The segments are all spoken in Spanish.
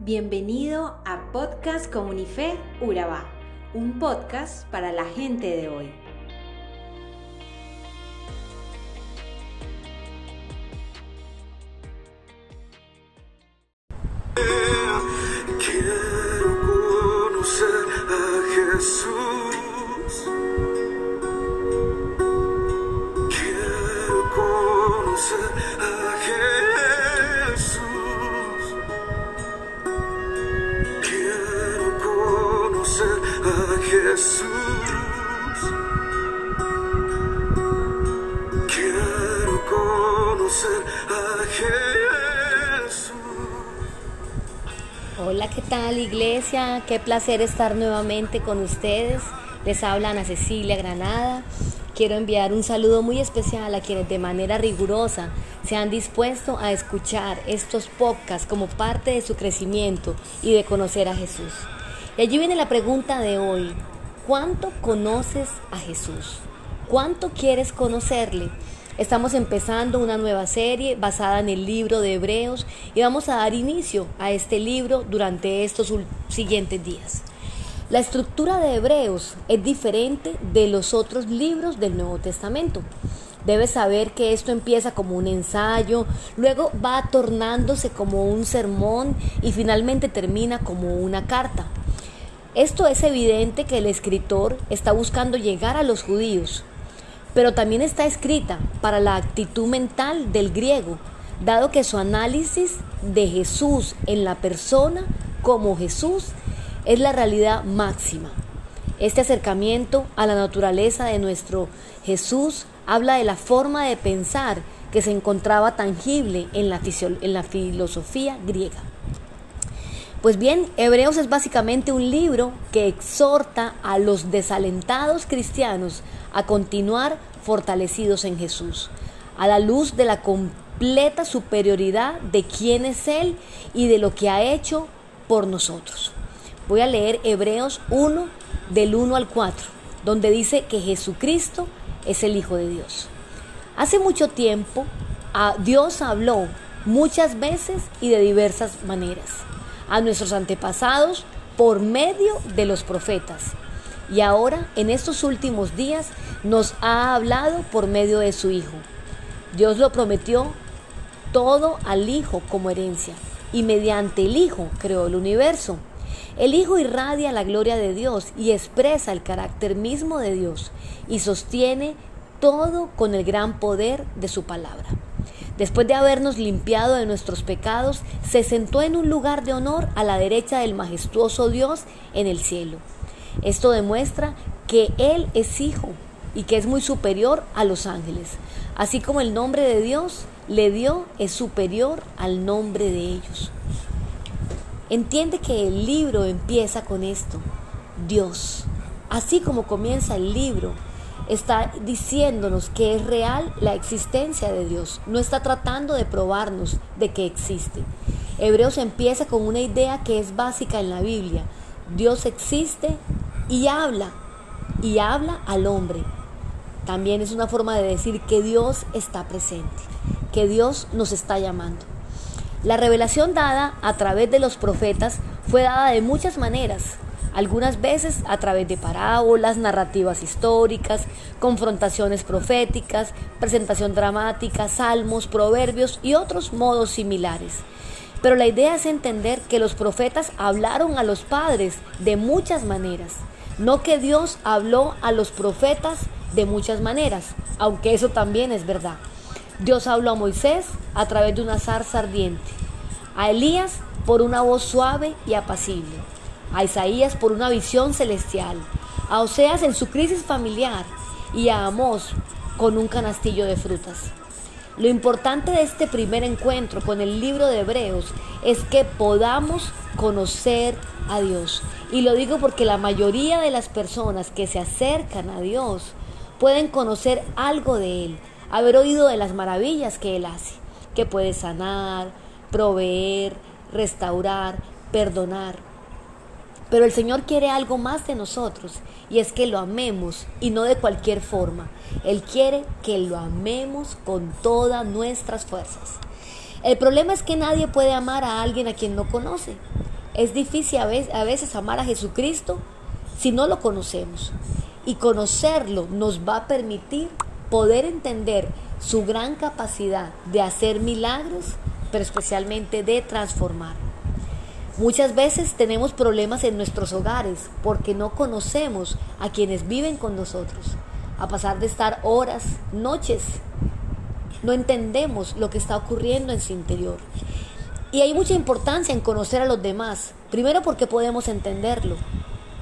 Bienvenido a Podcast Comunife Urabá, un podcast para la gente de hoy. Quiero conocer a Jesús. Jesús. Quiero conocer a Jesús. Hola, ¿qué tal iglesia? Qué placer estar nuevamente con ustedes. Les habla Ana Cecilia Granada. Quiero enviar un saludo muy especial a quienes de manera rigurosa se han dispuesto a escuchar estos podcasts como parte de su crecimiento y de conocer a Jesús. Y allí viene la pregunta de hoy. ¿Cuánto conoces a Jesús? ¿Cuánto quieres conocerle? Estamos empezando una nueva serie basada en el libro de Hebreos y vamos a dar inicio a este libro durante estos siguientes días. La estructura de Hebreos es diferente de los otros libros del Nuevo Testamento. Debes saber que esto empieza como un ensayo, luego va tornándose como un sermón y finalmente termina como una carta. Esto es evidente que el escritor está buscando llegar a los judíos, pero también está escrita para la actitud mental del griego, dado que su análisis de Jesús en la persona como Jesús es la realidad máxima. Este acercamiento a la naturaleza de nuestro Jesús habla de la forma de pensar que se encontraba tangible en la, filosofía griega. Pues bien, Hebreos es básicamente un libro que exhorta a los desalentados cristianos a continuar fortalecidos en Jesús, a la luz de la completa superioridad de quién es Él y de lo que ha hecho por nosotros. Voy a leer Hebreos 1 del 1 al 4, donde dice que Jesucristo es el Hijo de Dios. Hace mucho tiempo a Dios habló muchas veces y de diversas maneras a nuestros antepasados por medio de los profetas. Y ahora, en estos últimos días, nos ha hablado por medio de su Hijo. Dios lo prometió todo al Hijo como herencia y mediante el Hijo creó el universo. El Hijo irradia la gloria de Dios y expresa el carácter mismo de Dios y sostiene todo con el gran poder de su palabra. Después de habernos limpiado de nuestros pecados, se sentó en un lugar de honor a la derecha del majestuoso Dios en el cielo. Esto demuestra que Él es Hijo y que es muy superior a los ángeles. Así como el nombre de Dios le dio es superior al nombre de ellos. Entiende que el libro empieza con esto. Dios. Así como comienza el libro, está diciéndonos que es real la existencia de Dios. No está tratando de probarnos de que existe. Hebreos empieza con una idea que es básica en la Biblia. Dios existe y habla. Y habla al hombre. También es una forma de decir que Dios está presente, que Dios nos está llamando. La revelación dada a través de los profetas fue dada de muchas maneras, algunas veces a través de parábolas, narrativas históricas, confrontaciones proféticas, presentación dramática, salmos, proverbios y otros modos similares. Pero la idea es entender que los profetas hablaron a los padres de muchas maneras, no que Dios habló a los profetas de muchas maneras, aunque eso también es verdad. Dios habló a Moisés a través de una zarza ardiente, a Elías por una voz suave y apacible, a Isaías por una visión celestial, a Oseas en su crisis familiar y a Amós con un canastillo de frutas. Lo importante de este primer encuentro con el libro de Hebreos es que podamos conocer a Dios. Y lo digo porque la mayoría de las personas que se acercan a Dios pueden conocer algo de Él, haber oído de las maravillas que Él hace, que puede sanar, proveer, restaurar, perdonar. Pero el Señor quiere algo más de nosotros y es que lo amemos y no de cualquier forma. Él quiere que lo amemos con todas nuestras fuerzas. El problema es que nadie puede amar a alguien a quien no conoce. Es difícil a veces, amar a Jesucristo si no lo conocemos. Y conocerlo nos va a permitir poder entender su gran capacidad de hacer milagros, pero especialmente de transformar. Muchas veces tenemos problemas en nuestros hogares porque no conocemos a quienes viven con nosotros. A pasar de estar horas, noches, no entendemos lo que está ocurriendo en su interior. Y hay mucha importancia en conocer a los demás. Primero porque podemos entenderlo.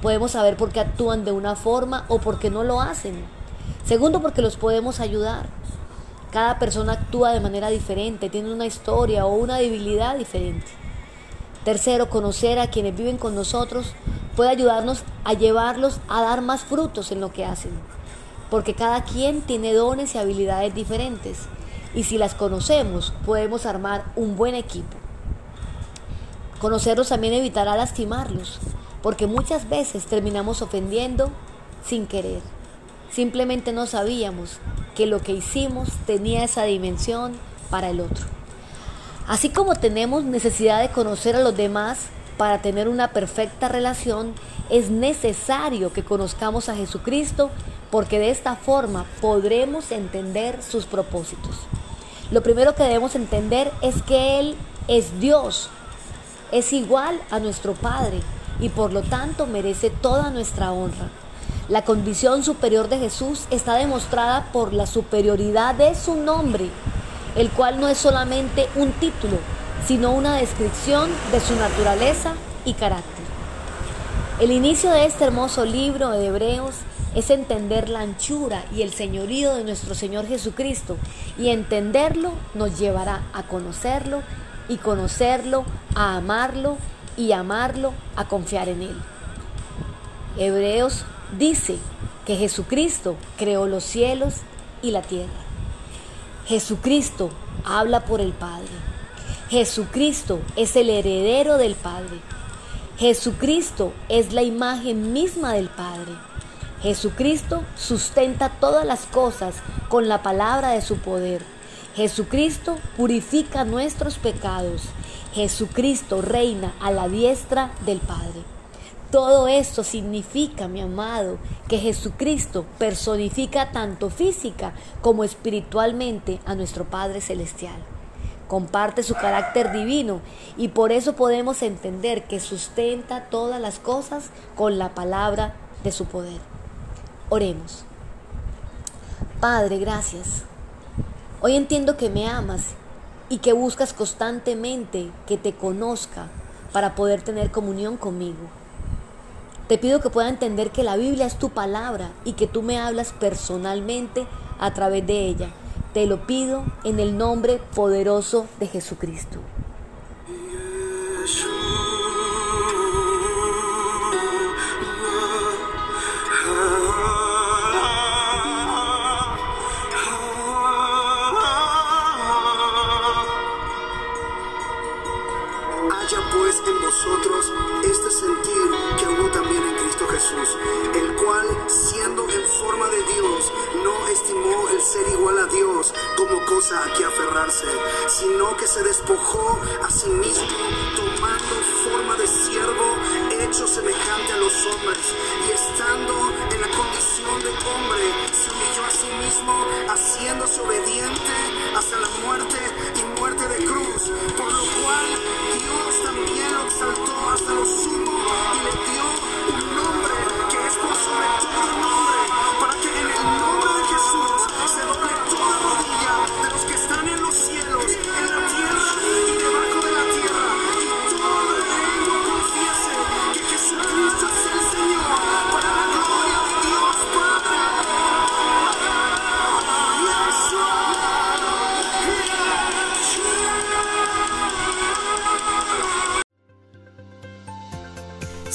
Podemos saber por qué actúan de una forma o por qué no lo hacen. Segundo porque los podemos ayudar. Cada persona actúa de manera diferente, tiene una historia o una debilidad diferente. Tercero, conocer a quienes viven con nosotros puede ayudarnos a llevarlos a dar más frutos en lo que hacen, porque cada quien tiene dones y habilidades diferentes, y si las conocemos podemos armar un buen equipo. Conocerlos también evitará lastimarlos, porque muchas veces terminamos ofendiendo sin querer. Simplemente no sabíamos que lo que hicimos tenía esa dimensión para el otro. Así como tenemos necesidad de conocer a los demás para tener una perfecta relación, es necesario que conozcamos a Jesucristo porque de esta forma podremos entender sus propósitos. Lo primero que debemos entender es que Él es Dios, es igual a nuestro Padre y por lo tanto merece toda nuestra honra. La condición superior de Jesús está demostrada por la superioridad de su nombre el cual no es solamente un título, sino una descripción de su naturaleza y carácter. El inicio de este hermoso libro de Hebreos es entender la anchura y el señorío de nuestro Señor Jesucristo y entenderlo nos llevará a conocerlo y conocerlo a amarlo y amarlo a confiar en Él. Hebreos dice que Jesucristo creó los cielos y la tierra. Jesucristo habla por el Padre. Jesucristo es el heredero del Padre. Jesucristo es la imagen misma del Padre. Jesucristo sustenta todas las cosas con la palabra de su poder. Jesucristo purifica nuestros pecados. Jesucristo reina a la diestra del Padre. Todo esto significa, mi amado, que Jesucristo personifica tanto física como espiritualmente a nuestro Padre Celestial. Comparte su carácter divino y por eso podemos entender que sustenta todas las cosas con la palabra de su poder. Oremos. Padre, gracias. Hoy entiendo que me amas y que buscas constantemente que te conozca para poder tener comunión conmigo. Te pido que pueda entender que la Biblia es tu palabra y que tú me hablas personalmente a través de ella. Te lo pido en el nombre poderoso de Jesucristo. Haya pues en vosotros este sentir Jesús, el cual, siendo en forma de Dios, no estimó el ser igual a Dios como cosa a que aferrarse, sino que se despojó a sí mismo, tomando forma de siervo, hecho semejante a los hombres,